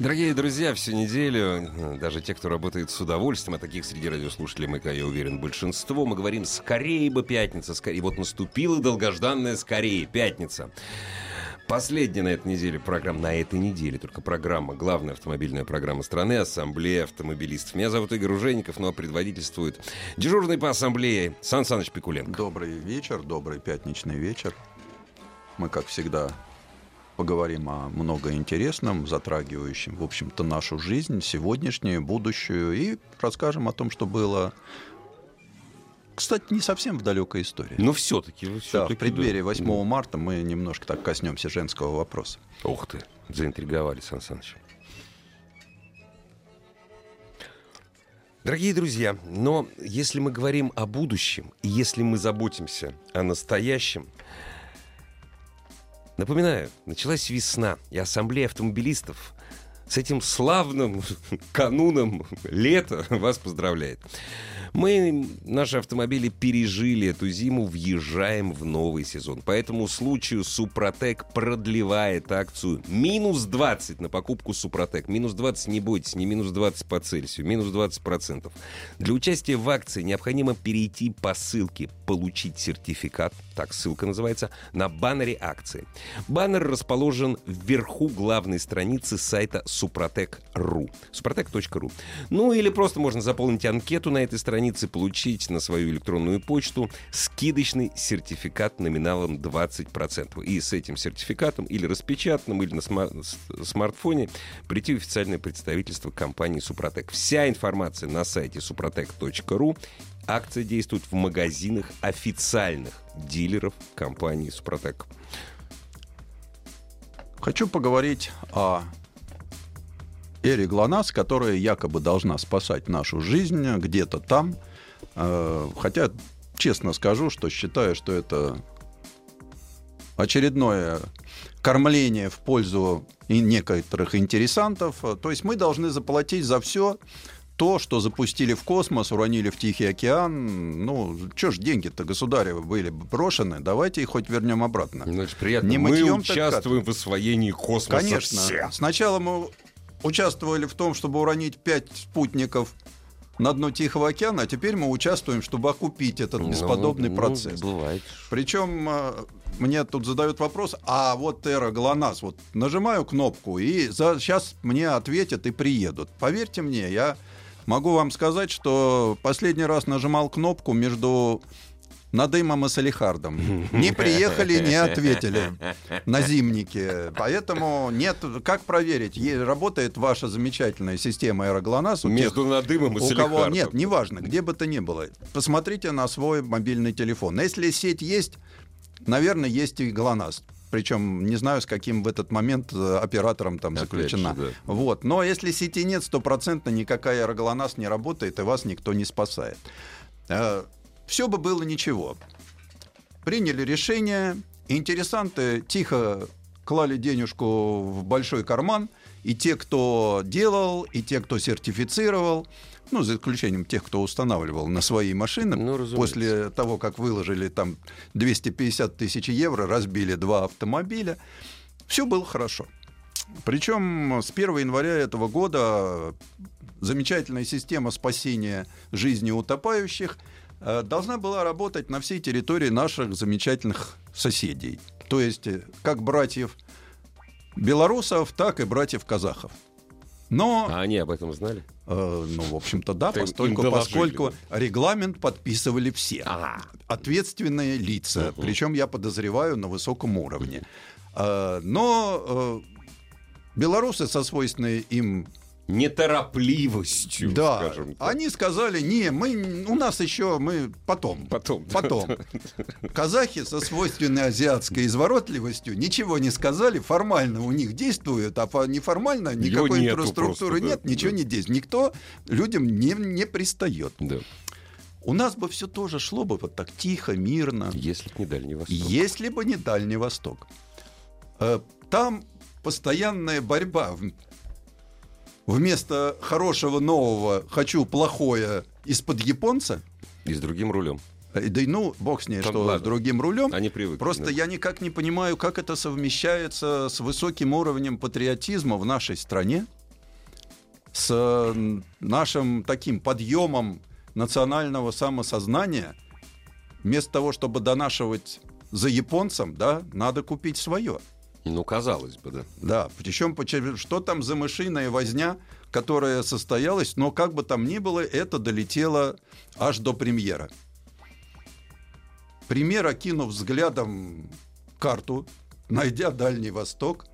Дорогие друзья, всю неделю, даже те, кто работает с удовольствием, а таких среди радиослушателей мы, я уверен, большинство, мы говорим «скорее бы пятница», скорее. Вот наступила долгожданная «скорее пятница». Последняя на этой неделе программа, на этой неделе только программа, главная автомобильная программа страны, Ассамблея автомобилистов. Меня зовут Игорь Ужеников, но предводительствует дежурный по ассамблее Сан Саныч Пикуленко. Добрый вечер, добрый пятничный вечер. Мы, как всегда, поговорим о многоинтересном, затрагивающем, в общем-то, нашу жизнь, сегодняшнюю, будущую, и расскажем о том, что было кстати, не совсем в далекой истории. Но все-таки. Да, в преддверии 8 да. марта мы немножко так коснемся женского вопроса. Ух ты, заинтриговали, Сан Саныч. Дорогие друзья, но если мы говорим о будущем, и если мы заботимся о настоящем, напоминаю, началась весна, и ассамблея автомобилистов с этим славным кануном лета вас поздравляет. Мы, наши автомобили, пережили эту зиму, въезжаем в новый сезон. По этому случаю Супротек продлевает акцию минус 20 на покупку Супротек. Минус 20, не бойтесь, не минус 20 по Цельсию, минус 20 процентов. Для участия в акции необходимо перейти по ссылке «Получить сертификат», так ссылка называется, на баннере акции. Баннер расположен вверху главной страницы сайта suprotec.ru. suprotec.ru. Ну или просто можно заполнить анкету на этой странице страницы получить на свою электронную почту скидочный сертификат номиналом 20%. И с этим сертификатом или распечатанным, или на сма- смартфоне прийти в официальное представительство компании «Супротек». Вся информация на сайте suprotec.ru. Акция действует в магазинах официальных дилеров компании «Супротек». Хочу поговорить о Эри ГЛОНАСС, которая якобы должна спасать нашу жизнь где-то там. Э, хотя, честно скажу, что считаю, что это очередное кормление в пользу некоторых интересантов. То есть мы должны заплатить за все то, что запустили в космос, уронили в Тихий океан. Ну, что ж, деньги-то государевы были брошены, давайте их хоть вернем обратно. Ну, это приятно. Не мы мытьем, участвуем в освоении космоса Конечно. Все. Сначала мы участвовали в том, чтобы уронить пять спутников на дно Тихого океана, а теперь мы участвуем, чтобы окупить этот ну, бесподобный ну, процесс. Ну, бывает. Причем э, мне тут задают вопрос, а вот Эра ГЛОНАСС, вот нажимаю кнопку, и за, сейчас мне ответят и приедут. Поверьте мне, я могу вам сказать, что последний раз нажимал кнопку между Надымом и Салихардом. Не приехали, не ответили на зимнике. Поэтому нет, как проверить, работает ваша замечательная система аэроглонасс? Между тех, Надымом и у Салихардом. Кого, нет, неважно, где бы то ни было. Посмотрите на свой мобильный телефон. Если сеть есть, наверное, есть и ГЛОНАСС. Причем не знаю, с каким в этот момент э, оператором там Опять заключена. Же, да. Вот. Но если сети нет, стопроцентно никакая аэроглонасс не работает, и вас никто не спасает. Все бы было ничего. Приняли решение, интересанты тихо клали денежку в большой карман, и те, кто делал, и те, кто сертифицировал, ну, за исключением тех, кто устанавливал на свои машины, ну, после того, как выложили там 250 тысяч евро, разбили два автомобиля, все было хорошо. Причем с 1 января этого года замечательная система спасения жизни утопающих – должна была работать на всей территории наших замечательных соседей. То есть э, как братьев белорусов, так и братьев казахов. Но, а они об этом знали? Э, ну, в общем-то, да, постольку, поскольку регламент подписывали все. Ага. Ответственные лица. Угу. Причем, я подозреваю, на высоком уровне. Э, но э, белорусы со свойственной им неторопливостью, да. скажем так. Они сказали, не, мы, у нас еще, мы потом. Потом. Потом. Казахи со свойственной азиатской изворотливостью ничего не сказали, формально у них действует, а неформально никакой нету инфраструктуры просто, да, нет, ничего да. не действует. Никто людям не, не пристает. Да. У нас бы все тоже шло бы вот так тихо, мирно. Если б не Дальний Восток. Если бы не Дальний Восток. Э, Там постоянная борьба. Вместо хорошего нового хочу плохое из-под японца. И с другим рулем. Э, Да и ну, бог с ней, Там что ладно. с другим рулем. Они привыкли. Просто да. я никак не понимаю, как это совмещается с высоким уровнем патриотизма в нашей стране, с нашим таким подъемом национального самосознания. Вместо того, чтобы донашивать за японцем, да, надо купить свое. Ну, казалось бы, да. Да, причем что там за мышиная возня, которая состоялась, но как бы там ни было, это долетело аж до премьера. Премьер, окинув взглядом карту, найдя Дальний Восток,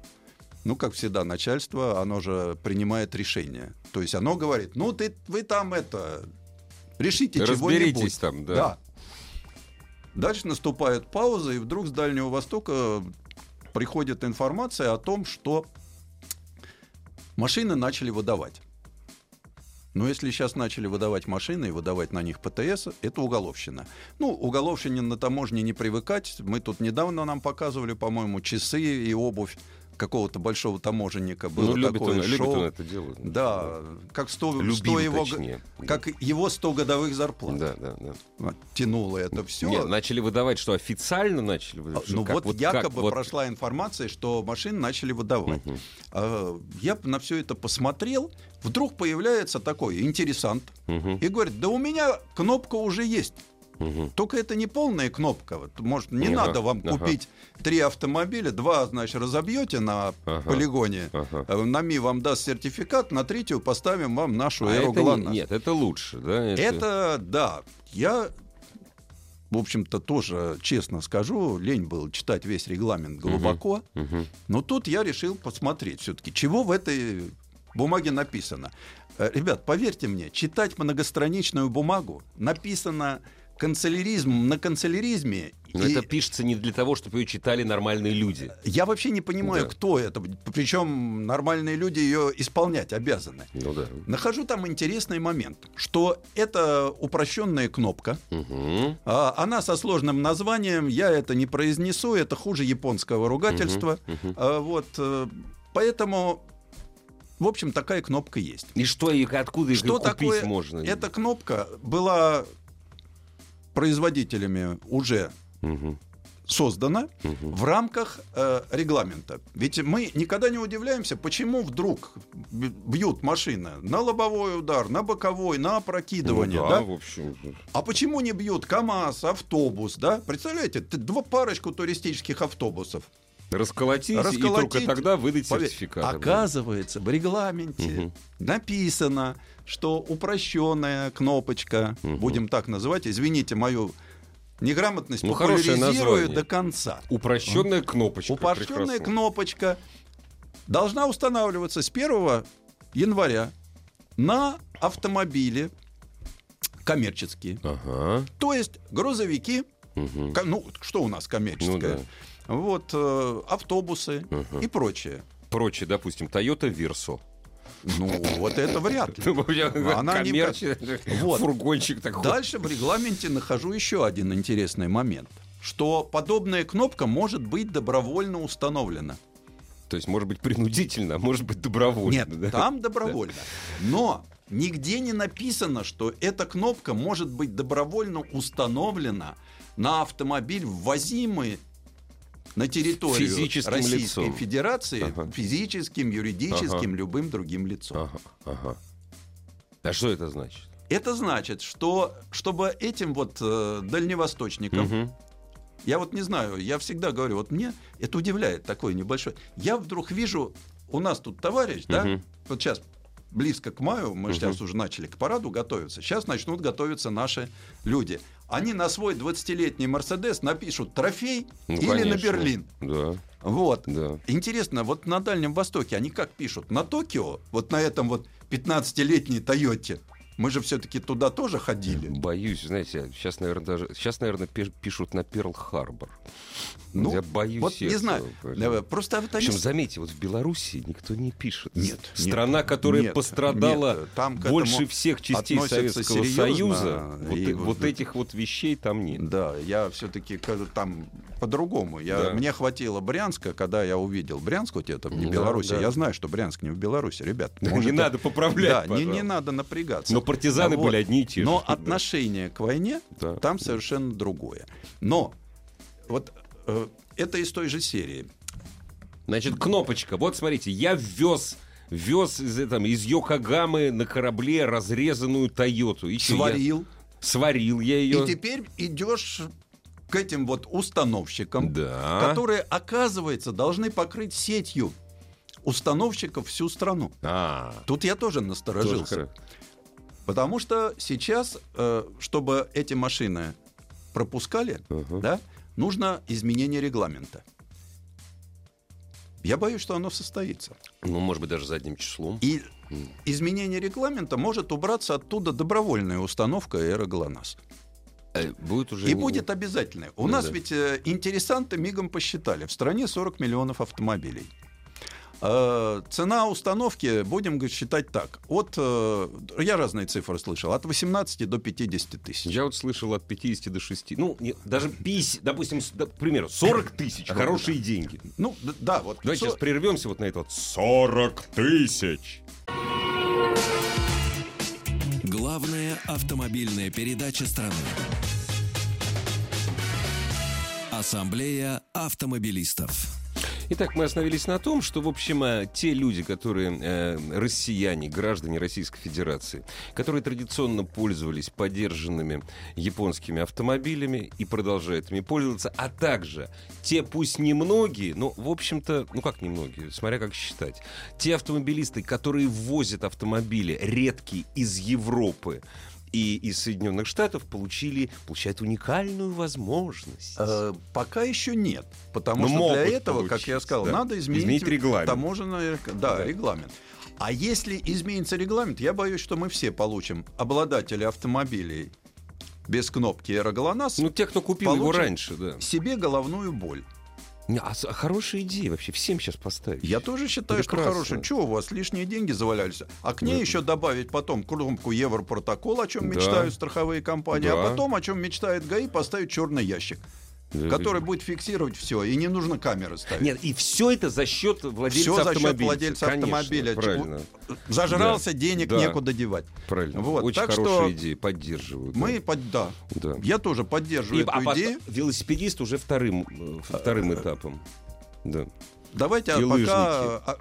ну, как всегда, начальство, оно же принимает решение. То есть оно говорит, ну, ты, вы там это, решите Разберитесь чего-нибудь. там, да. Да. Дальше наступает пауза, и вдруг с Дальнего Востока приходит информация о том, что машины начали выдавать. Но если сейчас начали выдавать машины и выдавать на них ПТС, это уголовщина. Ну, уголовщине на таможне не привыкать. Мы тут недавно нам показывали, по-моему, часы и обувь какого-то большого таможенника. Было ну, любит такое он, любит шоу. он это дело. Да, как 100, Любил, 100 его, точнее. как его 100 годовых зарплат. Да, да, да. Вот, Тянуло это все. Нет, начали выдавать, что официально начали выдавать? Ну Что, вот, как- якобы как вот- прошла информация, что машины начали выдавать. Мгм. А, Я на все это посмотрел, вдруг появляется такой интересант Мгм, и говорит, да у меня кнопка уже есть. Мгм. Только это не полная кнопка. Может, не Ага, надо вам ага. купить три автомобиля, два, значит, разобьете на Ага. полигоне, Ага. э, НАМИ вам даст сертификат, на третью поставим вам нашу А это не- ГЛОНАСС». нет, это лучше, да? Это, да, я, в общем-то, тоже честно скажу, лень был читать весь регламент глубоко, Мгм. но тут я решил посмотреть все-таки, чего в этой бумаге написано. Э, Ребят, поверьте мне, читать многостраничную бумагу написано канцеляризм на канцеляризме. Но и это пишется не для того, чтобы ее читали нормальные люди. Я вообще не понимаю, Да. кто это. Причем нормальные люди ее исполнять обязаны. Ну да. Нахожу там интересный момент, что это упрощенная кнопка, Мгм. А, Она со сложным названием, я это не произнесу, это хуже японского ругательства. мгм. А, Вот, э, поэтому, в общем, такая кнопка есть. И что, и откуда их Что купить такое? можно? Эта кнопка была производителями уже Мгм. создана в рамках э, регламента. Ведь мы никогда не удивляемся, почему вдруг бьют машины на лобовой удар, на боковой, на опрокидывание. Ну да? в общем. А почему не бьют КАМАЗ, автобус, да? Представляете, два парочку туристических автобусов. Расколотить, и Расколотить, только тогда выдать Поверь, сертификат. Оказывается, в регламенте Мгм. написано, что упрощенная кнопочка, Мгм. будем так называть, извините мою неграмотность, Ну, название. до конца. Упрощенная кнопочка. Упрощенная прекрасно. кнопочка должна устанавливаться с 1 января на автомобили коммерческие. Ага. То есть грузовики, ко- ну что у нас коммерческое, Ну вот э, автобусы Мгм. и прочее. Прочее, допустим, Toyota Verso. Ну вот это вряд ли. Она не Вот. фургончик такой. Дальше в регламенте нахожу еще один интересный момент, что подобная кнопка может быть добровольно установлена. То есть, может быть, принудительно, а может быть, добровольно. Нет, да? там добровольно. Но нигде не написано, что эта кнопка может быть добровольно установлена на автомобиль, ввозимый на территорию Физическим Российской лицом. Федерации Ага. физическим, юридическим, Ага. любым другим лицом. Ага, ага. А что это значит? Это значит, что чтобы этим вот э, дальневосточникам, Мгм. я вот не знаю, я всегда говорю, вот мне это удивляет такой небольшой. Я вдруг вижу, у нас тут товарищ, да, Мгм. вот сейчас близко к маю, мы Мгм. сейчас уже начали к параду готовиться, сейчас начнут готовиться наши люди. Они на свой 20-летний Мерседес напишут трофей Ну, или на конечно. Берлин. Да, Вот. да. Интересно, вот на Дальнем Востоке они как пишут? На Токио, вот на этом вот 15-летней Тойоте. Мы же все-таки туда тоже ходили. Боюсь, знаете, сейчас, наверное, даже сейчас, наверное, пишут на Перл Харбор. Ну, я боюсь. Вот этого, не знаю. Понимаете? Просто в Причем, заметьте, вот в Беларуси никто не пишет. Нет. Страна, нет, которая нет, пострадала нет, там больше всех частей Советского Союза, вот, и, вот этих вот вещей там нет. Да, я все-таки там по-другому. Я, да. Мне хватило Брянска, когда я увидел Брянск, вот это не да, Беларусь. Да. Я знаю, что Брянск не в Беларуси, ребят. Может, не надо поправлять. Да, не, не надо напрягаться. Но партизаны вот. были одни и те же. Но отношение к войне да. там совершенно другое. Но вот э, это из той же серии. Значит, кнопочка. Вот смотрите, я ввез вез из, там, из Йокогамы на корабле разрезанную Тойоту. И сварил. Я, сварил я ее. И теперь идешь к этим вот установщикам, да. которые, оказывается, должны покрыть сетью установщиков всю страну. А, Тут я тоже насторожился. Тоже Потому что сейчас, э, чтобы эти машины пропускали, uh-huh. да, нужно изменение регламента. Я боюсь, что оно состоится. Ну, может быть, даже задним числом. И изменение регламента может убраться оттуда добровольная установка Эра ГЛОНАСС. Э, будет уже и будет обязательно. У ну, нас да. ведь э, интересанты мигом посчитали. В стране 40 миллионов автомобилей. Э, цена установки, будем считать так, от, э, я разные цифры слышал, от 18 до 50 тысяч. Я вот слышал от 50 до 6, ну, не, даже 50, допустим, к примеру, 40 тысяч, хорошие деньги. Ну, да, вот. Давайте 40... сейчас прервемся вот на это вот 40 тысяч. Главная автомобильная передача страны. Ассамблея автомобилистов. Итак, мы остановились на том, что, в общем, э, те люди, которые э, россияне, граждане Российской Федерации, которые традиционно пользовались поддержанными японскими автомобилями и продолжают ими пользоваться, а также те, пусть немногие, но, в общем-то, ну как немногие, смотря как считать, те автомобилисты, которые ввозят автомобили редкие из Европы, и из Соединенных Штатов получили, получают уникальную возможность. Э, пока еще нет, потому Но что для этого, как я сказал, да. надо изменить, изменить регламент. Таможенный, да, да, регламент. А если изменится регламент, я боюсь, что мы все получим обладатели автомобилей без кнопки аэроглонасс. Ну, те, кто купил его раньше, да. Себе головную боль. А, а хорошая идея вообще, всем сейчас поставить. Я тоже считаю, Прекрасно. что хорошая. Чего у вас лишние деньги завалялись? А к ней да. еще добавить потом кромку Европротокол, о чем да. мечтают страховые компании, а да. а потом, о чем мечтает ГАИ, поставить черный ящик который будет фиксировать все, и не нужно камеры ставить. Нет, и все это за счет владельца все автомобиля. за счет владельца Конечно, автомобиля. Правильно. Зажрался, да. денег да. некуда девать. Правильно. Вот. Очень так хорошая что идея, поддерживаю. Да. Мы, под, да. да. Я тоже поддерживаю и, эту а идею. Велосипедист уже вторым, э, вторым этапом. Да. Давайте и пока а,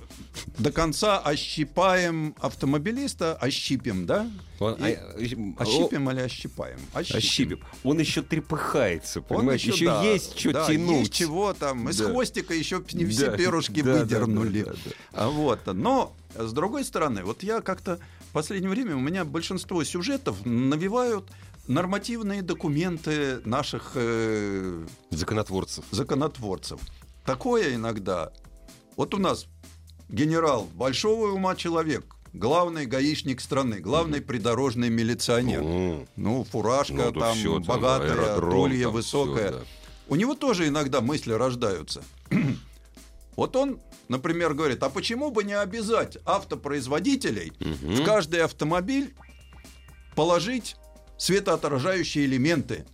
до конца ощипаем автомобилиста, ощипим, да? Он, и, а, ощипим о, или ощипаем? Ощипим. ощипим. Он еще трепыхается, понимаешь? еще, еще да, есть что да, тянуть. Есть чего там. Из да. хвостика еще не да, все перышки да, выдернули. Да, да, да, да. А вот. Но, с другой стороны, вот я как-то в последнее время у меня большинство сюжетов навевают нормативные документы наших э, законотворцев. законотворцев. Такое иногда вот у нас генерал большого ума человек, главный гаишник страны, главный придорожный милиционер. Mm. Ну, фуражка ну, там все, богатая, тулья высокая. Все, да. У него тоже иногда мысли рождаются. вот он, например, говорит, а почему бы не обязать автопроизводителей угу. в каждый автомобиль положить светоотражающие элементы?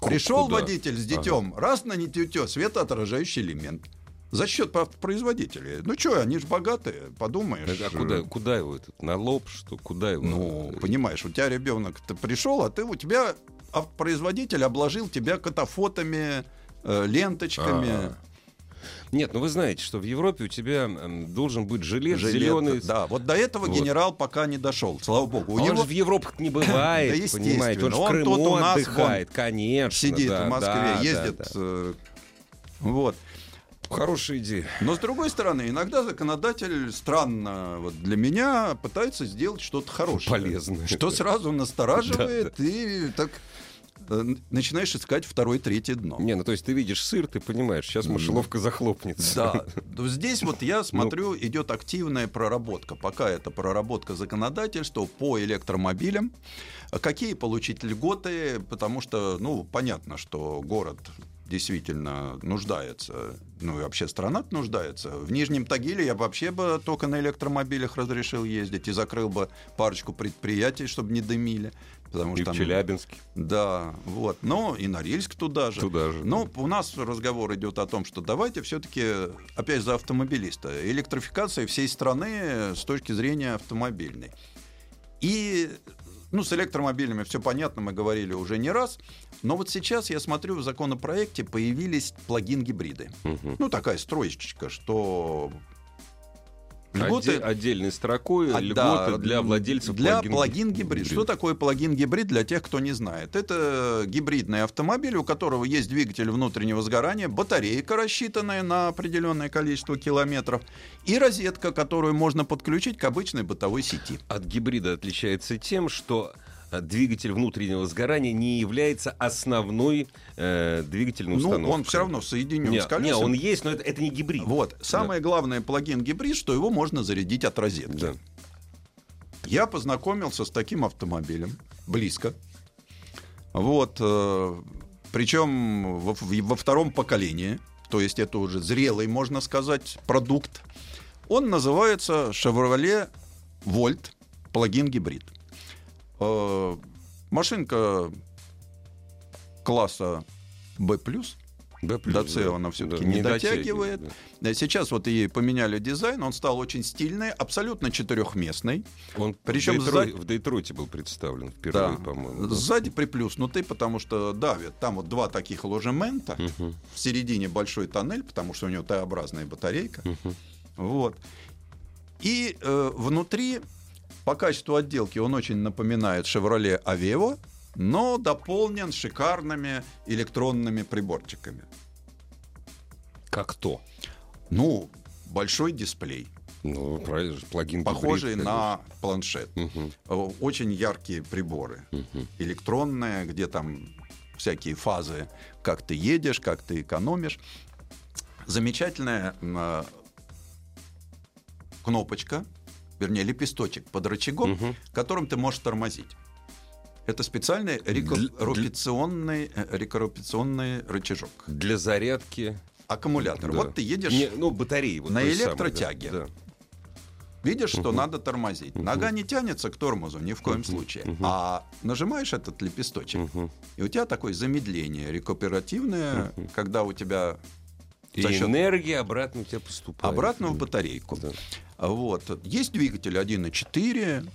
Пришел Куда? водитель с детем, ага. раз на нетютё, светоотражающий элемент. За счет производителей. Ну что, они же богатые, подумаешь. А куда, куда его этот? На лоб, что? Куда его? Ну, понимаешь, у тебя ребенок пришел, а ты у тебя а производитель обложил тебя катафотами, э, ленточками. А-а-а. Нет, ну вы знаете, что в Европе у тебя должен быть жилет, жилет зеленый. Да, вот до этого вот. генерал пока не дошел, слава богу. У а него... же в Европе не бывает, да, понимаете. Он, он в Крыму у нас отдыхает, конечно. Сидит да, в Москве, да, ездит. Да, да. Э, вот. Хорошая идея. Но с другой стороны, иногда законодатель странно вот для меня пытается сделать что-то хорошее. Полезное. Что сразу настораживает и так э, начинаешь искать второе, третье дно. Не, ну то есть ты видишь сыр, ты понимаешь, сейчас мышеловка захлопнется. Да. Здесь вот я смотрю, идет активная проработка. Пока это проработка законодательства по электромобилям. Какие получить льготы? Потому что, ну, понятно, что город действительно нуждается, ну и вообще страна нуждается. В Нижнем Тагиле я вообще бы только на электромобилях разрешил ездить и закрыл бы парочку предприятий, чтобы не дымили. Потому и что в Челябинске. Да, вот. Но и Норильск туда же. Туда же. Но у нас разговор идет о том, что давайте все-таки, опять за автомобилиста, электрификация всей страны с точки зрения автомобильной. И ну, с электромобилями все понятно, мы говорили уже не раз. Но вот сейчас я смотрю, в законопроекте появились плагин-гибриды. Угу. Ну, такая строечка, что Льготы... Отдельной строкой а, льготы да, для владельцев для плагин гибрид. Что такое плагин гибрид для тех, кто не знает? Это гибридный автомобиль, у которого есть двигатель внутреннего сгорания, батарейка, рассчитанная на определенное количество километров, и розетка, которую можно подключить к обычной бытовой сети. От гибрида отличается тем, что двигатель внутреннего сгорания не является основной э, двигательной установкой. Ну, он все равно соединен не, с колесом. Не, он есть, но это, это не гибрид. Вот. Самое да. главное плагин гибрид, что его можно зарядить от розетки. Да. Я познакомился с таким автомобилем близко. Вот. Э, причем во, во втором поколении. То есть это уже зрелый, можно сказать, продукт. Он называется Chevrolet Volt плагин гибрид. Э, машинка класса B+, B+, до C да, она все-таки да, не, не дотягивает. Да. Сейчас вот ей поменяли дизайн, он стал очень стильный, абсолютно четырехместный. Он Причем в, Детрой... сзади... в Детройте был представлен впервые, да. по-моему. Да. Сзади приплюснутый, потому что давит. Там вот два таких ложемента, угу. в середине большой тоннель, потому что у него Т-образная батарейка. Угу. Вот. И э, внутри по качеству отделки он очень напоминает Chevrolet Aveo, но дополнен шикарными электронными приборчиками. Как то? Ну, большой дисплей. Ну, правильно, плагин Похожий гибрид, на планшет. Угу. Очень яркие приборы. Угу. Электронные, где там всякие фазы, как ты едешь, как ты экономишь. Замечательная э, кнопочка вернее, лепесточек под рычагом, угу. которым ты можешь тормозить. Это специальный рекорпационный, э, рекорпационный рычажок. Для зарядки. Аккумулятор. Да. Вот ты едешь Не, ну, батареи, вот на электротяге. Самый, да. Видишь, что uh надо тормозить. Нога не тянется к тормозу ни в коем uh случае. uh А нажимаешь этот лепесточек, uh и у тебя такое замедление рекуперативное, uh когда у тебя и счет... энергия обратно у тебя поступает. Обратно в батарейку. Да. Вот. Есть двигатель 1.4,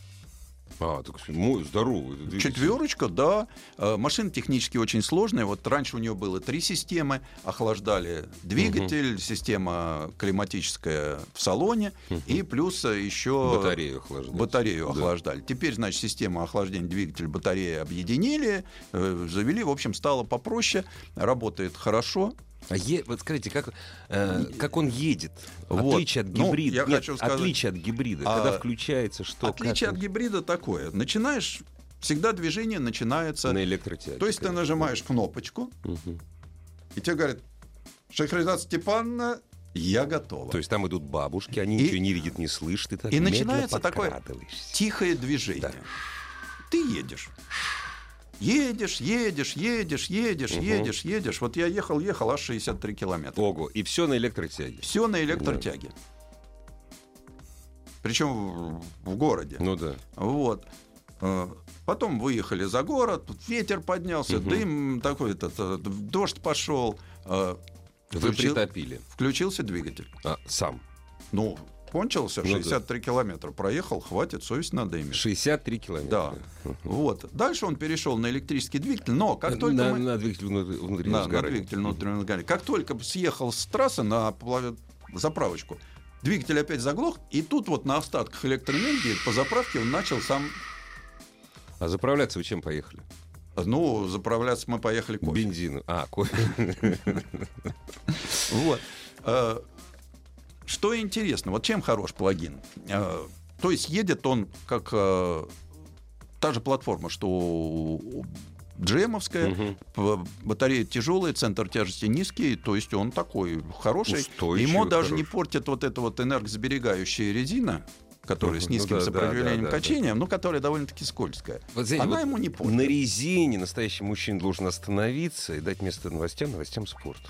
а, так мой здоровый. Четверочка, да. Э, машина технически очень сложная. Вот раньше у нее было три системы. Охлаждали двигатель, угу. система климатическая в салоне, угу. и плюс еще батарею охлаждали. Батарею да. охлаждали. Теперь, значит, система охлаждения двигателя, батареи объединили, э, завели. В общем, стало попроще, работает хорошо. А е... вот скажите, как, э, как он едет? Вот. Отличие от ну, гибрида. Ну, я Нет, хочу сказать, отличие от гибрида. А, когда включается что? Отличие от гибрида такое. Начинаешь, всегда движение начинается... На электротяге. То есть ты нажимаешь кнопочку, угу. и тебе говорят, Шахризад Степановна, я готова. То есть там идут бабушки, они и, ничего не видят, не слышат. И, так и начинается такое тихое движение. Да. Ты едешь. Едешь, едешь, едешь, едешь, угу. едешь, едешь. Вот я ехал, ехал аж 63 километра. Ого, и все на электротяге. Все на электротяге. Да. Причем в, в городе. Ну да. Вот. Э, потом выехали за город, ветер поднялся, угу. дым такой, этот, э, дождь пошел. Э, Вы притопили. Включился двигатель. А, сам. Ну, кончился, ну, 63 да. километра проехал, хватит, совесть надо иметь. 63 километра. Да. Вот. Дальше он перешел на электрический двигатель, но как только на, мы... на двигатель внутреннего на, сгорания. На двигатель внутреннего сгорания. Как только съехал с трассы на заправочку, двигатель опять заглох, и тут вот на остатках электроэнергии по заправке он начал сам... А заправляться вы чем поехали? Ну, заправляться мы поехали кофе. Бензину. А, кофе. Вот. Что интересно, вот чем хорош плагин? Э, то есть едет он как э, та же платформа, что джемовская, угу. батарея тяжелая, центр тяжести низкий, то есть он такой хороший. Устойчивый, Ему даже хороший. не портит вот эта вот энергосберегающая резина, которая с низким ну, да, сопротивлением да, да, качением, да. но которая довольно-таки скользкая. Вот, знаете, Она вот ему не портит. На резине настоящий мужчина должен остановиться и дать место новостям, новостям спорта.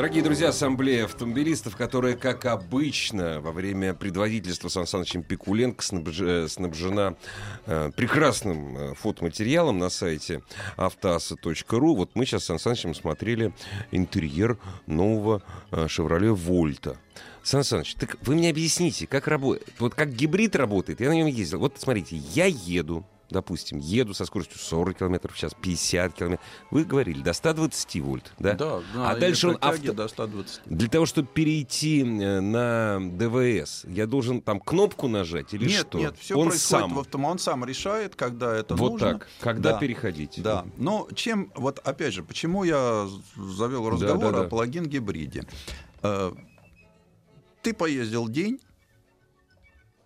Дорогие друзья, ассамблея автомобилистов, которая, как обычно, во время предводительства Сан Санычем Пикуленко э, снабжена э, прекрасным э, фотоматериалом на сайте автоаса.ру. Вот мы сейчас с Сан Санычем смотрели интерьер нового э, «Шевроле Вольта». Сан Саныч, так вы мне объясните, как работает, вот как гибрид работает. Я на нем ездил. Вот смотрите, я еду, допустим, еду со скоростью 40 км в час, 50 км. Вы говорили, до 120 вольт, да? Да, да. А дальше он авто... до 120. Для того, чтобы перейти на ДВС, я должен там кнопку нажать или нет, что? Нет, все он происходит сам. в автомобиле. Он сам решает, когда это вот нужно. Вот так. Когда да. переходить. Да. Но чем, вот опять же, почему я завел разговор да, да, да. о плагин-гибриде? Э, ты поездил день,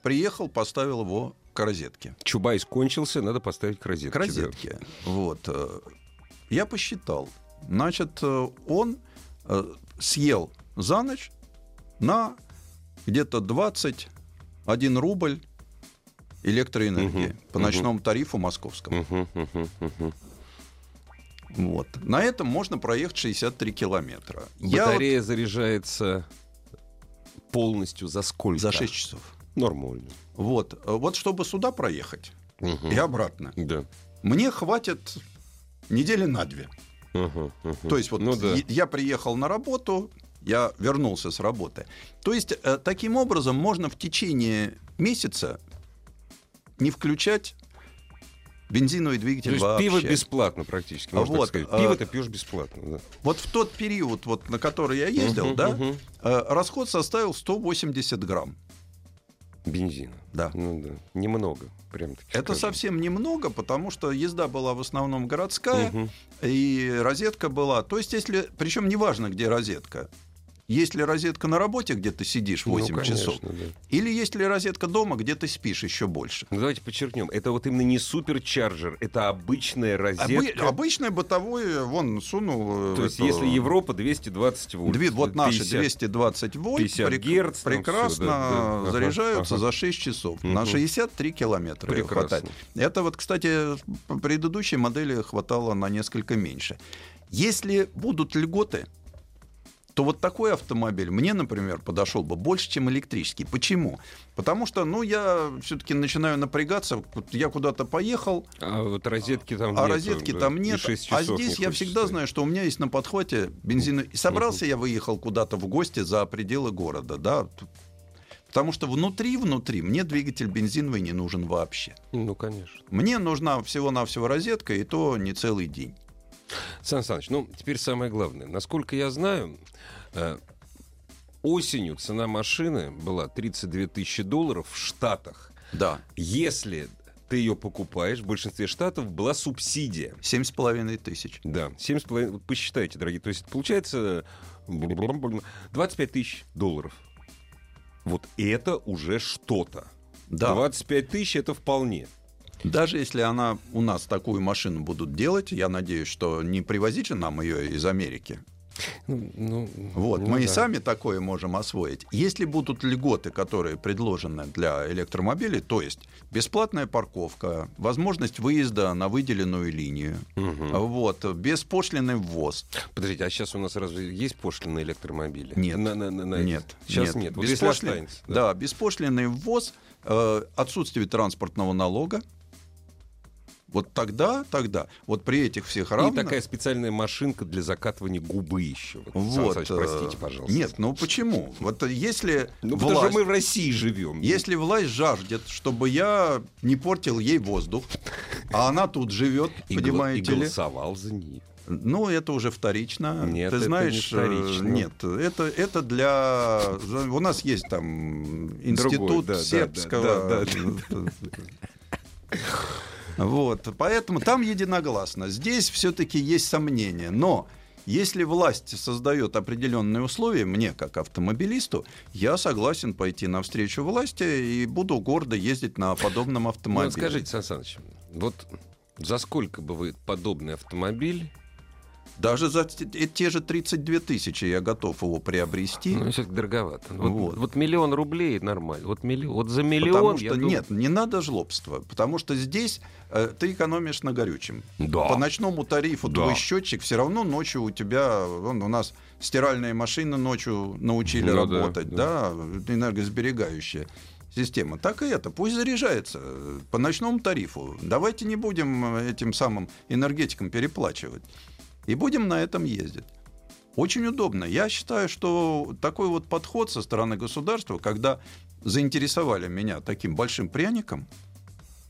приехал, поставил его к розетке. Чубайс кончился, надо поставить к розетке. К розетке. Да. Вот. Э, я посчитал. Значит, э, он э, съел за ночь на где-то 21 рубль электроэнергии угу, по ночному угу. тарифу московскому. Угу, угу, угу. Вот. На этом можно проехать 63 километра. Батарея вот... заряжается полностью за сколько? За 6 часов. Нормально. Вот. Вот чтобы сюда проехать угу. и обратно, да. мне хватит недели на две. Угу, угу. То есть вот ну, да. я приехал на работу, я вернулся с работы. То есть э, таким образом можно в течение месяца не включать бензиновый двигатель То есть вообще. пиво бесплатно практически, можно вот, так сказать. Пиво а, ты пьешь бесплатно. Да. Вот в тот период, вот, на который я ездил, uh-huh, да, uh-huh. расход составил 180 грамм. Бензина. Да. Ну да. Немного. Прям Это скажем. совсем немного, потому что езда была в основном городская, угу. и розетка была. То есть, если. Причем неважно, где розетка. Есть ли розетка на работе, где ты сидишь 8 ну, конечно, часов? Да. Или есть ли розетка дома, где ты спишь еще больше? Ну, давайте подчеркнем. Это вот именно не суперчарджер, это обычная розетка. Обы- обычная бытовое, вон, сунул... То есть, это... если Европа 220 вольт. Две, вот 50, наши 220 вольт 50 прек- герц, прекрасно все, да, да. заряжаются ага. за 6 часов. Угу. На 63 километра прекрасно. хватает. Это вот, кстати, предыдущей модели хватало на несколько меньше. Если будут льготы, то вот такой автомобиль мне, например, подошел бы больше, чем электрический. Почему? Потому что, ну, я все-таки начинаю напрягаться. Я куда-то поехал. А вот розетки там а нет. розетки да, там нет. А здесь я всегда стоять. знаю, что у меня есть на подхвате бензин. И собрался я выехал куда-то в гости за пределы города, да. Потому что внутри-внутри мне двигатель бензиновый не нужен вообще. Ну, конечно. Мне нужна всего-навсего розетка, и то не целый день. Сан Саныч, ну, теперь самое главное. Насколько я знаю, э, осенью цена машины была 32 тысячи долларов в Штатах. Да. Если ты ее покупаешь, в большинстве штатов была субсидия. Семь с половиной тысяч. Да, семь с половиной. Посчитайте, дорогие. То есть получается 25 тысяч долларов. Вот это уже что-то. Да. 25 тысяч это вполне. Даже если она у нас такую машину будут делать, я надеюсь, что не привозить же нам ее из Америки. Ну, ну, вот, ну, мы да. и сами такое можем освоить. Если будут льготы, которые предложены для электромобилей, то есть бесплатная парковка, возможность выезда на выделенную линию, угу. вот, беспошлиный ввоз. Подождите, а сейчас у нас разве есть пошлины электромобили? Нет. На, на, на, на... Нет. Сейчас нет. нет. Вот Беспошлин... да. да, беспошлиный ввоз, э, отсутствие транспортного налога, Вот тогда, тогда, вот при этих всех равных... И такая специальная машинка для закатывания губы еще. Вот, вот простите, пожалуйста. Нет, ну почему? Вот если ну, власть... потому что мы в России живем. Если власть жаждет, чтобы я не портил ей воздух, а она тут живет, понимаете ли... И голосовал за нее. Ну, это уже вторично. Нет, Ты это знаешь, не вторично. Нет, это, это для... У нас есть там институт Другой, да, сербского... Да, да, да. Вот, поэтому там единогласно. Здесь все-таки есть сомнения. Но если власть создает определенные условия, мне как автомобилисту, я согласен пойти навстречу власти и буду гордо ездить на подобном автомобиле. Ну, скажите, Сан Саныч, вот за сколько бы вы подобный автомобиль даже за те же 32 тысячи я готов его приобрести. Ну, все-таки дороговато. Вот, вот. вот миллион рублей нормально. Вот, милли... вот за миллион... Потому что, думаю... нет, не надо жлобства. Потому что здесь э, ты экономишь на горючем. Да. По ночному тарифу да. твой счетчик все равно ночью у тебя... Вон, у нас стиральные машины ночью научили ну, работать, да, да, энергосберегающие система. Так и это. Пусть заряжается по ночному тарифу. Давайте не будем этим самым энергетикам переплачивать. И будем на этом ездить. Очень удобно. Я считаю, что такой вот подход со стороны государства, когда заинтересовали меня таким большим пряником,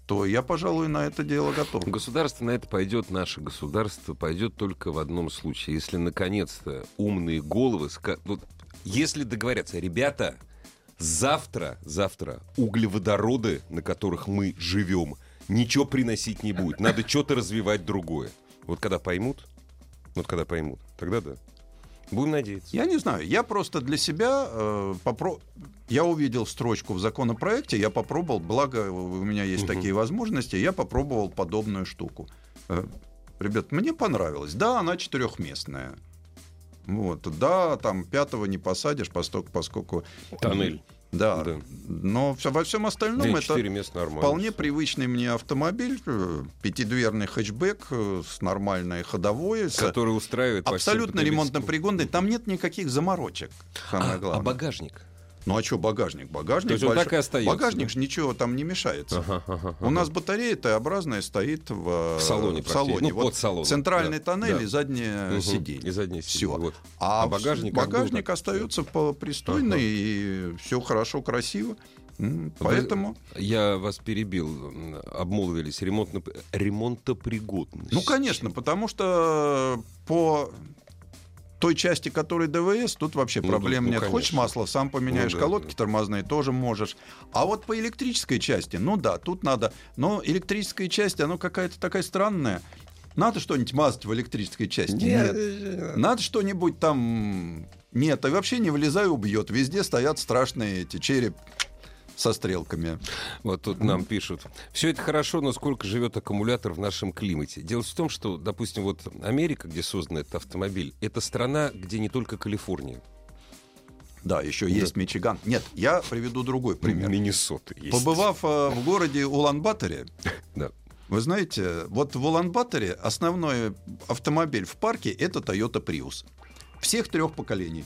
то я, пожалуй, на это дело готов. Государство на это пойдет, наше государство пойдет только в одном случае. Если, наконец-то, умные головы... Вот, если договорятся, ребята, завтра, завтра углеводороды, на которых мы живем, ничего приносить не будет. Надо что-то развивать другое. Вот когда поймут, вот когда поймут, тогда да. Будем надеяться. Я не знаю. Я просто для себя э, попро... Я увидел строчку в законопроекте, я попробовал, благо у меня есть угу. такие возможности, я попробовал подобную штуку. Э, ребят, мне понравилось. Да, она четырехместная. Вот, да, там пятого не посадишь, поскольку, поскольку тоннель. Да. да. Но во всем остальном это нормально. вполне привычный мне автомобиль, э, пятидверный хэтчбэк э, с нормальной ходовой. Который устраивает абсолютно ремонтно пригодный. Там нет никаких заморочек. Самое а, главное. А багажник? Ну а что багажник? Багажник, То есть большой... так и остается. Багажник же ничего там не мешается. Ага, ага, ага. У нас батарея Т-образная стоит в, в салоне. В салоне. Ну, вот под салоном. Центральный да, тоннель да. и заднее угу. сиденье. И заднее сиденье. Все. Вот. А, а багажник, багажник остается по пристойно ага. и все хорошо, красиво. Поэтому... Я вас перебил, обмолвились, ремонтно... ремонтопригодность. Ну, конечно, потому что по той части, которой ДВС, тут вообще ну, проблем ну, нет. Конечно. Хочешь масло, сам поменяешь, ну, да, колодки да. тормозные тоже можешь. А вот по электрической части, ну да, тут надо. Но электрическая часть, она какая-то такая странная. Надо что-нибудь мазать в электрической части? Нет. Нет. Надо что-нибудь там... Нет, и вообще не влезай, убьет. Везде стоят страшные эти череп со стрелками. Вот тут нам пишут. Все это хорошо, но сколько живет аккумулятор в нашем климате? Дело в том, что, допустим, вот Америка, где создан этот автомобиль, это страна, где не только Калифорния. Да, еще да. есть Мичиган. Нет, я приведу другой пример. Миннесота есть. Побывав э, в городе Улан-Баторе, да. вы знаете, вот в Улан-Баторе основной автомобиль в парке это Toyota Prius. Всех трех поколений.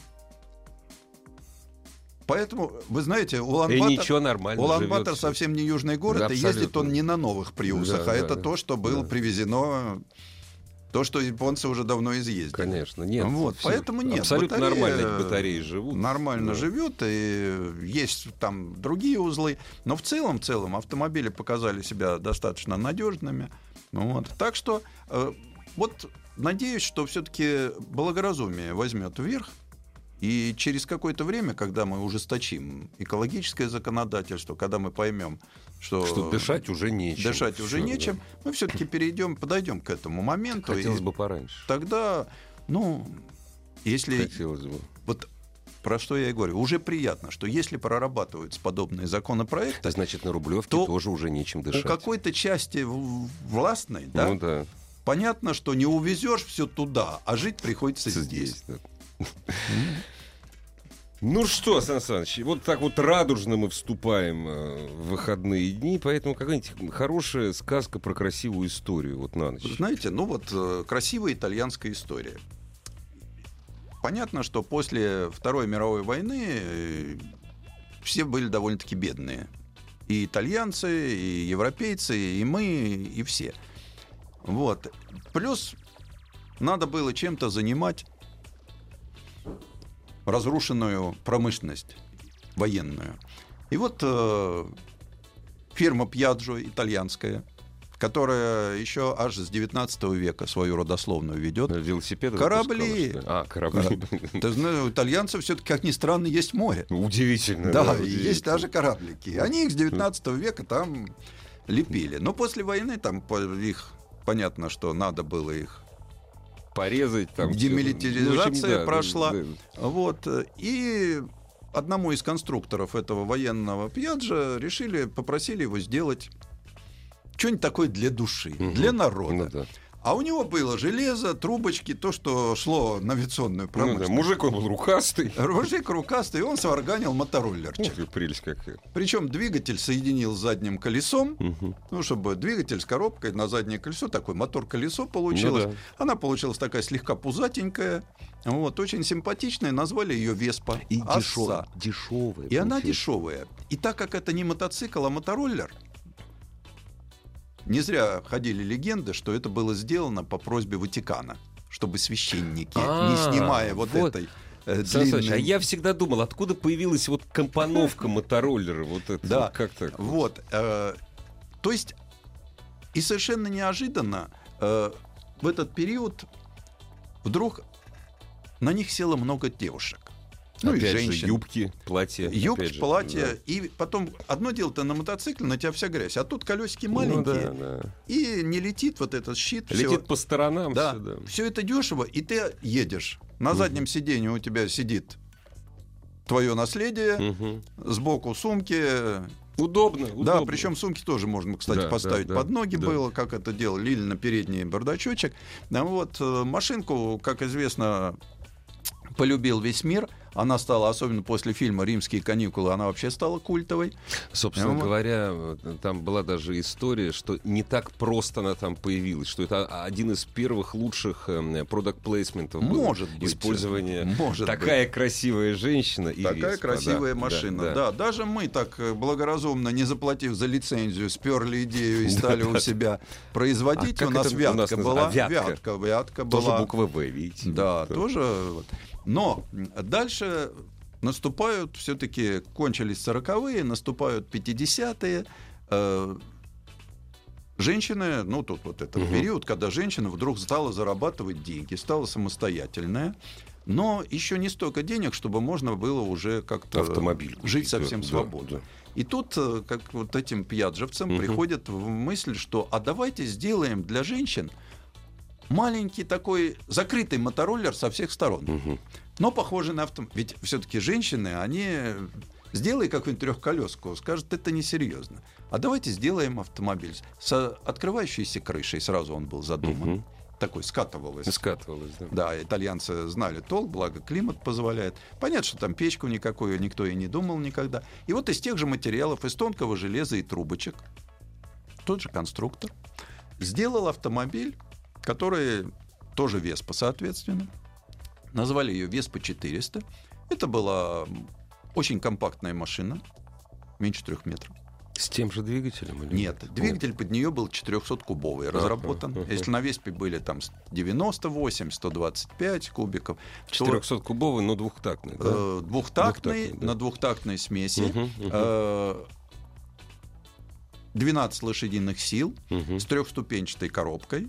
Поэтому, вы знаете, Улан-Батор, Улан-Батор совсем не южный город, да, и ездит он не на новых приусах, да, а да, это да, то, что было да. привезено то, что японцы уже давно изъездили. Конечно, нет. Вот, все, поэтому нет. Абсолютно батарея, нормально батареи живут. Нормально да. живет, и есть там другие узлы. Но в целом, в целом, автомобили показали себя достаточно надежными. Вот. Так что э, вот надеюсь, что все-таки благоразумие возьмет вверх. И через какое-то время, когда мы ужесточим экологическое законодательство, когда мы поймем, что, что дышать уже нечем, дышать все, уже нечем, да. мы все-таки перейдем, подойдем к этому моменту. Хотелось и бы пораньше. Тогда, ну, если Хотелось бы. вот про что я и говорю. Уже приятно, что если прорабатываются подобные законопроекты... Значит, на Рублевке то тоже уже нечем дышать. У какой-то части властной, да, ну, да, понятно, что не увезешь все туда, а жить приходится здесь. здесь да. Ну что, Сан Саныч, вот так вот радужно мы вступаем э, в выходные дни, поэтому какая-нибудь хорошая сказка про красивую историю вот на ночь. Знаете, ну вот э, красивая итальянская история. Понятно, что после Второй мировой войны э, все были довольно-таки бедные. И итальянцы, и европейцы, и мы, и все. Вот. Плюс надо было чем-то занимать разрушенную промышленность военную. И вот э, фирма Пьяджо итальянская, которая еще аж с 19 века свою родословную ведет. Велосипеды Корабли. А, корабли. Ты знаешь, у итальянцев все-таки, как ни странно, есть море. Удивительно. Да, и есть даже кораблики. Они их с 19 века там лепили. Но после войны там их понятно, что надо было их порезать. Там, Демилитаризация ну, общем, да, прошла. Да, да. Вот. И одному из конструкторов этого военного пьяджа решили, попросили его сделать что-нибудь такое для души, угу. для народа. Ну, да. А у него было железо, трубочки, то, что шло на авиационную промышленность. Ну, да, мужик он был рукастый. Мужик рукастый, и он сварганил мотороллерчик. Ух, прелесть какая. Причем двигатель соединил с задним колесом, угу. ну, чтобы двигатель с коробкой на заднее колесо, такой мотор-колесо получилось. Ну, да. Она получилась такая слегка пузатенькая, вот, очень симпатичная, назвали ее Веспа. И дешевая. дешевая. И она дешевая. И так как это не мотоцикл, а мотороллер, не зря ходили легенды, что это было сделано по просьбе Ватикана, чтобы священники, не а, снимая вот этой э, длинной... А я всегда думал, откуда появилась вот компоновка мотороллера, вот это да. вот как так? Вот, э, то есть и совершенно неожиданно э, в этот период вдруг на них село много девушек. Ну опять и женщин. Же, юбки, платья. Юбки, же, платья. Да. И потом одно дело, ты на мотоцикле, на тебя вся грязь. А тут колесики ну маленькие. Ну, да, да. И не летит вот этот щит. Летит все. по сторонам. Да. Все, да. все это дешево, и ты едешь. На угу. заднем сиденье у тебя сидит твое наследие, угу. сбоку сумки. Удобно, удобно. Да, причем сумки тоже можно, кстати, да, поставить да, под ноги да. было, как это делали, или на передний бардачочек. А вот э, машинку, как известно, полюбил весь мир. Она стала, особенно после фильма «Римские каникулы», она вообще стала культовой. Собственно вот. говоря, там была даже история, что не так просто она там появилась, что это один из первых лучших продукт плейсментов Может быть. Использование. Может Такая быть. красивая женщина и Такая Веспа, красивая да, машина. Да, да. да, даже мы так э, благоразумно, не заплатив за лицензию, сперли идею и стали у себя производить. А у нас вятка была. Вятка. Вятка была. Тоже буква В, видите. Да, тоже. Но дальше наступают, все-таки кончились 40-е, наступают 50-е. Э, женщины, ну тут вот этот угу. период, когда женщина вдруг стала зарабатывать деньги, стала самостоятельная, но еще не столько денег, чтобы можно было уже как-то Автомобиль жить совсем да, свободно. Да, да. И тут, э, как вот этим пьяджевцам, угу. приходит в мысль, что а давайте сделаем для женщин маленький такой закрытый мотороллер со всех сторон. Угу. Но похожий на автомобиль. Ведь все-таки женщины, они сделай какую-нибудь трехколеску, скажут, это несерьезно. А давайте сделаем автомобиль с открывающейся крышей. Сразу он был задуман. Угу. Такой скатывалось. Скатывалось, да. Да, итальянцы знали толк, благо климат позволяет. Понятно, что там печку никакую никто и не думал никогда. И вот из тех же материалов, из тонкого железа и трубочек, тот же конструктор сделал автомобиль, который тоже Веспа, соответственно. Назвали ее Веспа 400. Это была очень компактная машина, меньше трех метров. С тем же двигателем? Или нет, нет, двигатель под нее был 400-кубовый, разработан. Uh-huh. Если на Веспе были там 98, 125 кубиков. 400-кубовый, но двухтактный, да? Э, двухтактный, двухтактный да. на двухтактной смеси. Uh-huh, uh-huh. 12 лошадиных сил uh-huh. с трехступенчатой коробкой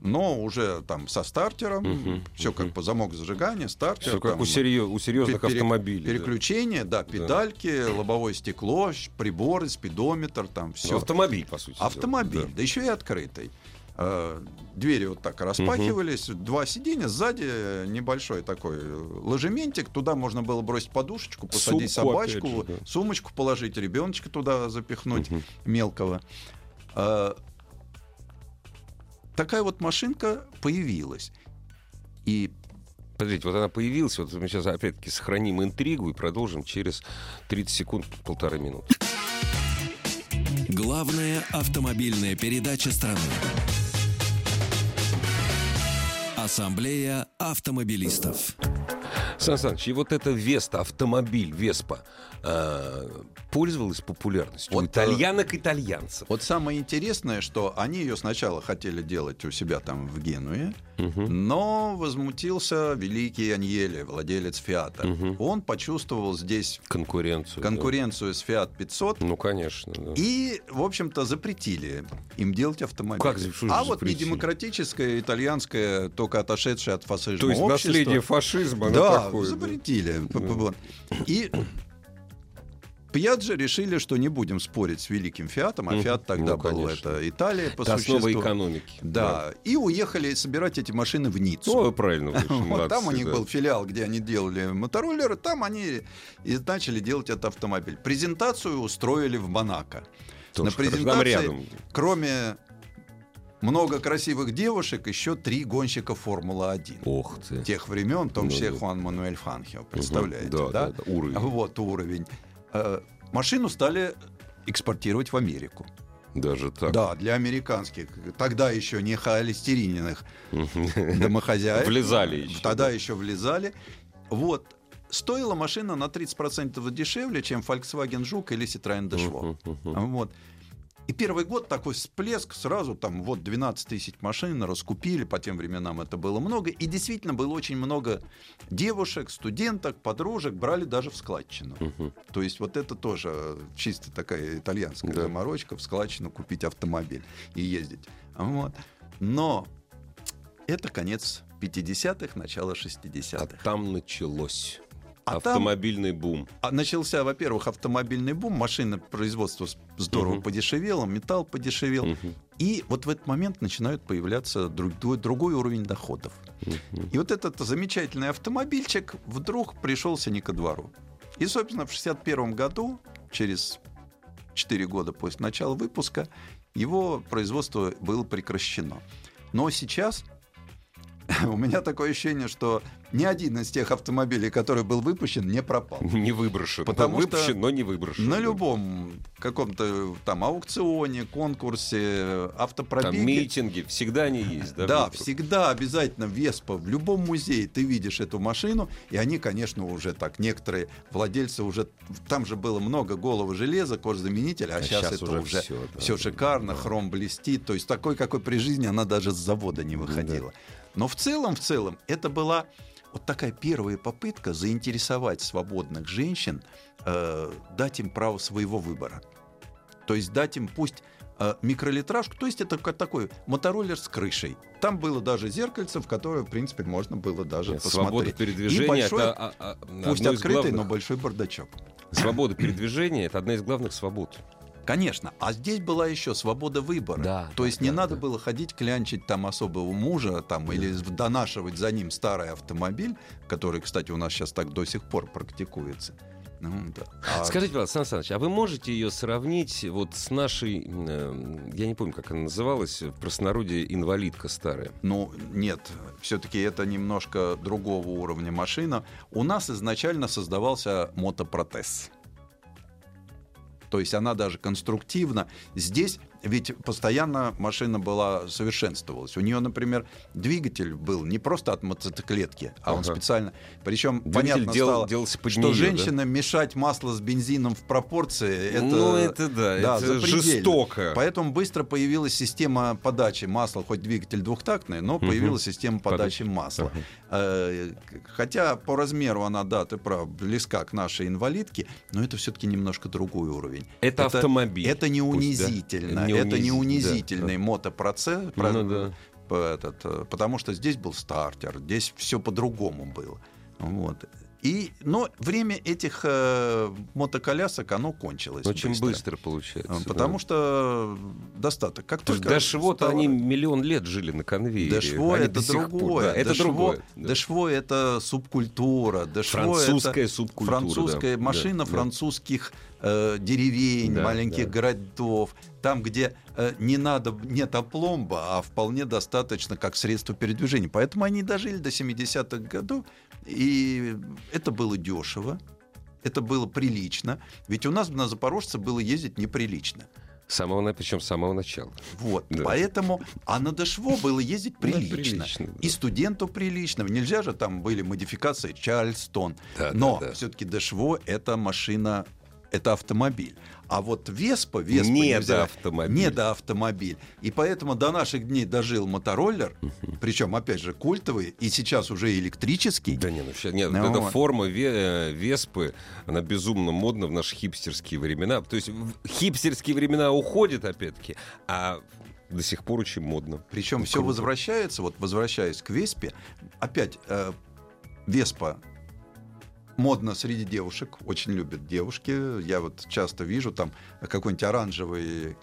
но уже там со стартером, угу, все угу. как по замок зажигания, стартер. Все как там, у, серьез, у серьезных пере, автомобилей. Переключение, да, да педальки, да. лобовое стекло, приборы, спидометр, там все. Автомобиль, по сути. Автомобиль, да, да еще и открытый. Э, двери вот так распахивались, угу. два сиденья, сзади небольшой такой ложементик, туда можно было бросить подушечку, посадить Сумку, собачку, же, да. сумочку положить, ребеночка туда запихнуть угу. мелкого. Такая вот машинка появилась. И Подождите, вот она появилась, вот мы сейчас опять-таки сохраним интригу и продолжим через 30 секунд, полторы минуты. Главная автомобильная передача страны. Ассамблея автомобилистов. Сан Саныч, и вот это Веста, автомобиль Веспа, э, пользовалась популярностью Вот, у итальянок итальянцев. Вот самое интересное, что они ее сначала хотели делать у себя там в Генуе, но возмутился великий Аньеле, владелец Фиата. Он почувствовал здесь Конкуренцию. да. конкуренцию с Fiat 500 Ну, конечно. да. и, в общем-то, запретили им делать автомобиль. Как а вот не демократическое, итальянское, только отошедшее от фашизма То есть общество- наследие фашизма, да, такое. да. запретили. Вот. И Пьяджи решили, что не будем спорить с великим Фиатом, а. Фиат тогда Ну, был конечно. это Италия по Это существу. экономики. Да. и уехали собирать эти машины в Ниццу. Ну, правильно. вы Вот молодцы, там у них да. был филиал, где они делали мотороллеры, там они и начали делать этот автомобиль. Презентацию устроили в Монако. Тоже На презентации, рядом. кроме много красивых девушек, еще три гонщика Формулы-1. Ох ты. Тех времен, в том Ну числе да. Хуан Мануэль Фанхио, представляете, Да, да? да, да, уровень. Вот уровень. Э, Машину стали экспортировать в Америку. Даже так. Да, для американских, тогда еще не холестериненных домохозяек. Влезали еще, Тогда да. еще влезали. Вот. Стоила машина на 30% дешевле, чем Volkswagen Жук или Citroёn Deshwo. Мгм, мгм. Вот. И первый год такой всплеск, сразу там вот 12 тысяч машин раскупили, по тем временам это было много. И действительно было очень много девушек, студенток, подружек, брали даже в складчину. Мгм. То есть вот это тоже чисто такая итальянская Да. заморочка, в складчину купить автомобиль и ездить. Вот. Но это конец 50-х, начало А 60-х. там началось. А там- Автомобильный бум. А начался, во-первых, автомобильный бум, машины производства здорово Мгм. подешевело, металл подешевел. Мгм. И вот в этот момент начинают появляться другой, другой уровень доходов. Мгм. И вот этот замечательный автомобильчик вдруг пришелся не ко двору. И, собственно, в 61 году, через 4 года после начала выпуска, его производство было прекращено. Но сейчас у меня такое ощущение, что ни один из тех автомобилей, который был выпущен, не пропал. Не выброшен. Потому что Выпущен, но не выброшен. На любом каком-то там аукционе, конкурсе, Там автопробеге. митинги, всегда они есть. Да, Да, всегда обязательно Веспа. В любом музее ты видишь эту машину, и они, конечно, уже так, некоторые владельцы уже... Там же было много голого железа, кожзаменителя, а, А сейчас щас это уже уже, все, да, шикарно, да. хром блестит. То есть такой, какой при жизни она даже с завода не выходила. Но в целом, в целом, это была вот такая первая попытка заинтересовать свободных женщин, э, дать им право своего выбора. То есть дать им пусть э, микролитражку, то есть это как такой мотороллер с крышей. Там было даже зеркальце, в которое, в принципе, можно было даже Нет, Свобода посмотреть. передвижения И большой, это а, а, пусть открытый, главных- но большой бардачок. Свобода передвижения это одна из главных свобод. Конечно, а здесь была еще свобода выбора. Да, То да, есть не да, надо да. было ходить клянчить там особого мужа там, или донашивать за ним старый автомобиль, который, кстати, у нас сейчас так до сих пор практикуется. Ну, да. А- Скажите, пожалуйста, Сан Саныч, а вы можете ее сравнить вот с нашей, э, я не помню, как она называлась, в простонародье инвалидка старая? Ну, нет, все-таки это немножко другого уровня машина. У нас изначально создавался мотопротез. То есть она даже конструктивно. Здесь ведь постоянно машина была совершенствовалась. У нее, например, двигатель был не просто от мотоциклетки, а он Ага. специально. Причем понятно дел- стало, делался под что да? женщина мешать масло с бензином в пропорции. Это, ну, это да, да, это жестоко. Поэтому быстро появилась система подачи масла, хоть двигатель двухтактный, но появилась система подачи масла. Э, Хотя по размеру она, да, ты прав, близка к нашей инвалидке, но это все-таки немножко другой уровень. Это автомобиль, Это не пусть, да. Не Это не унизи- унизительный мотопроцесс. про- Ну да. по- этот, э, потому что здесь был стартер, здесь все по-другому было. Вот. И, но время этих э, мотоколясок, оно кончилось. Очень быстро, Э, получается. Потому да. что достаток. Как что только Дашво-то стало- они миллион лет жили на конвейере. Дешво Они это пор- другое. да, это другое. да. Дешво это субкультура. Дешво Французская это субкультура, Французская да, машина да, да. Э, деревень, Да, маленьких да. городов. Там, где э, не надо, нет опломба, а вполне достаточно как средство передвижения. Поэтому они дожили до 70-х годов. И это было дешево. Это было прилично. Ведь у нас на Запорожце было ездить неприлично. С самого, на- причем с самого начала. Вот, Да. поэтому, а на Дешво было ездить Ну, прилично. прилично, да. И студенту прилично. Нельзя же, там были модификации Чарльстон. Да, Но да, да. все-таки Дешво это машина это автомобиль. А вот Веспа, Веспа не нельзя, автомобиль. Не до автомобиль. И поэтому до наших дней дожил мотороллер, причем, опять же, культовый, и сейчас уже электрический. Да не, ну, сейчас, нет, ну, эта вот. форма ве, э, Веспы, она безумно модна в наши хипстерские времена. То есть хипстерские времена уходят, опять-таки, а до сих пор очень модно. Причем все возвращается, вот возвращаясь к Веспе, опять э, Веспа модно среди девушек, очень любят девушки. Я вот часто вижу там какой-нибудь оранжевый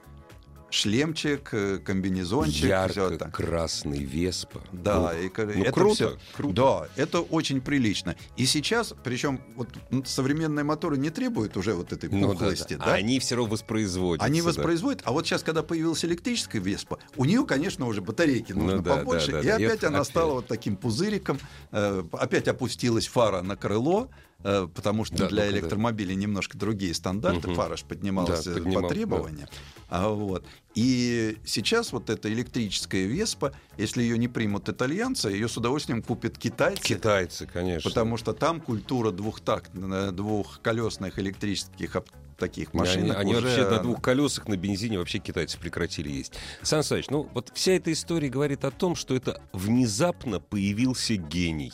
шлемчик, э, комбинезончик. Ярко-красный Веспа. Да, ну, и, ну, это круто, все, круто. Да, это очень прилично. И сейчас, причем вот современные моторы не требуют уже вот этой пухлости. Ну, да, да. да? А они все равно воспроизводят. Они воспроизводят. Да. А вот сейчас, когда появилась электрическая Веспа, у нее, конечно, уже батарейки ну нужно ну, да, побольше. Да, да, и да. опять и она опять. стала вот таким пузыриком. Э, опять опустилась фара на крыло. Э, потому что да, для электромобилей да. немножко другие стандарты. Угу. Фараж поднимался да, поднимал, по требованиям. Да. А, вот. И сейчас вот эта электрическая Веспа, если ее не примут итальянцы, ее с удовольствием купят китайцы. Китайцы, конечно. Потому что там культура двухтакт, э, двухколесных электрических таких машин. Они, они вообще на двух колесах, на бензине вообще китайцы прекратили есть. Сан Саныч, ну вот вся эта история говорит о том, что это внезапно появился гений.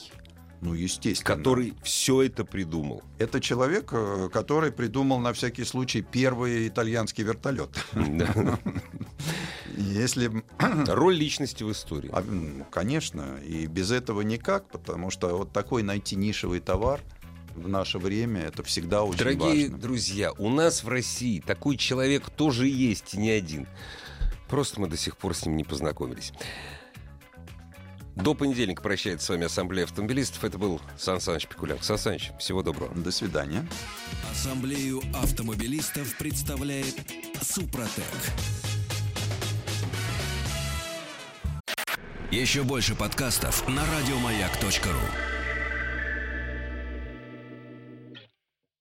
Ну, естественно. Который все это придумал. Это человек, э, который придумал на всякий случай первый итальянский вертолет. Если... Роль личности в истории. А, конечно. И без этого никак, потому что вот такой найти нишевый товар в наше время это всегда очень Дорогие важно. Дорогие друзья, у нас в России такой человек тоже есть, не один. Просто мы до сих пор с ним не познакомились. До понедельника прощается с вами Ассамблея автомобилистов. Это был Сан Саныч Пикуляк. Сан Саныч, всего доброго. До свидания. Ассамблею автомобилистов представляет Супротек. Еще больше подкастов на радиомаяк.ру